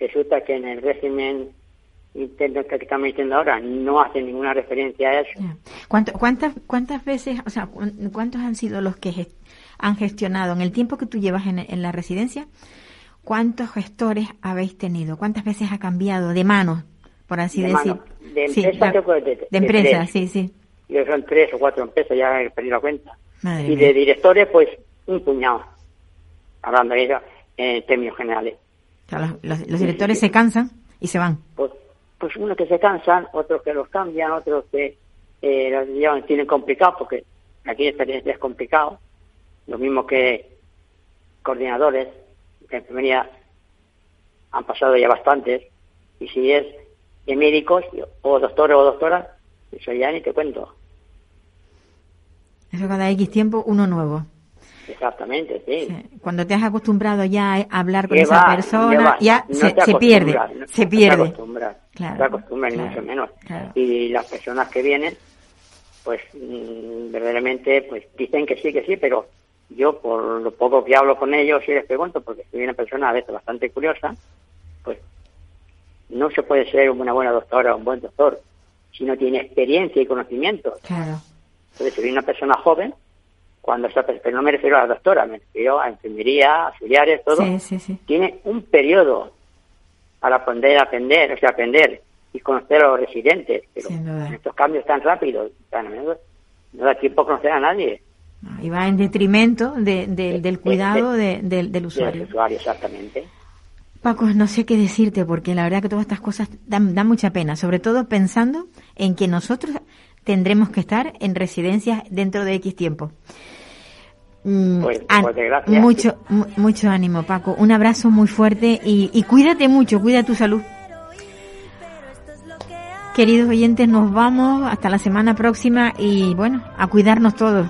resulta que en el régimen interno que estamos diciendo ahora no hace ninguna referencia a eso. ¿Cuántas, ¿Cuántas veces, o sea, cuántos han sido los que han gestionado en el tiempo que tú llevas en, la residencia? ¿Cuántos gestores habéis tenido? ¿Cuántas veces ha cambiado de manos, por así decir? De empresas, de, empresas, sí, sí. Yo son tres o cuatro empresas, ya he perdido la cuenta. y de directores, pues un puñado, hablando de ellos en términos generales los, directores se cansan y se van. Pues, pues unos que se cansan, otros que los cambian, otros que eh, los llevan, tienen complicado, porque aquí experiencia es complicado. Lo mismo que coordinadores de enfermería han pasado ya bastantes. Y si es de médicos o doctores o doctoras, eso ya ni te cuento. Eso cada X tiempo uno nuevo. Exactamente, sí. Cuando te has acostumbrado ya a hablar con esa persona, ya se, pierde, se pierde. No te acostumbras, claro, te acostumbras mucho menos. Y las personas que vienen, pues mm, verdaderamente pues dicen que sí, que sí, pero yo por lo poco que hablo con ellos y les pregunto, porque soy una persona a veces bastante curiosa, pues no se puede ser una buena doctora o un buen doctor si no tiene experiencia y conocimiento. Claro. Entonces, si viene una persona joven, cuando está, pero no me refiero a la doctora, me refiero a enfermería, auxiliares, todo, tiene un periodo para aprender aprender, o sea, aprender y conocer a los residentes, pero estos cambios tan rápidos, no da tiempo a conocer a nadie. Y va en detrimento del cuidado del, usuario. Del usuario, exactamente. Paco, no sé qué decirte porque la verdad que todas estas cosas dan, dan mucha pena, sobre todo pensando en que nosotros tendremos que estar en residencias dentro de X tiempo. Mm, Pues, pues, gracias. mucho, mu- mucho ánimo, Paco. Un abrazo muy fuerte y, y cuídate mucho, cuida tu salud. Queridos oyentes, nos vamos hasta la semana próxima y bueno, a cuidarnos todos.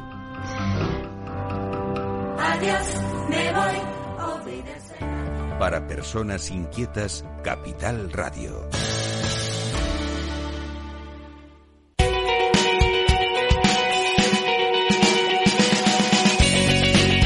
Para personas inquietas, Capital Radio.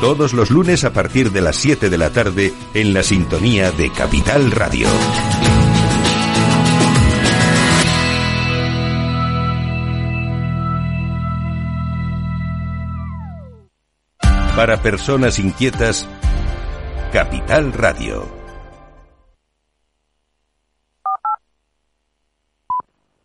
Todos los lunes a partir de las 7 de la tarde en la sintonía de Capital Radio. Para personas inquietas, Capital Radio.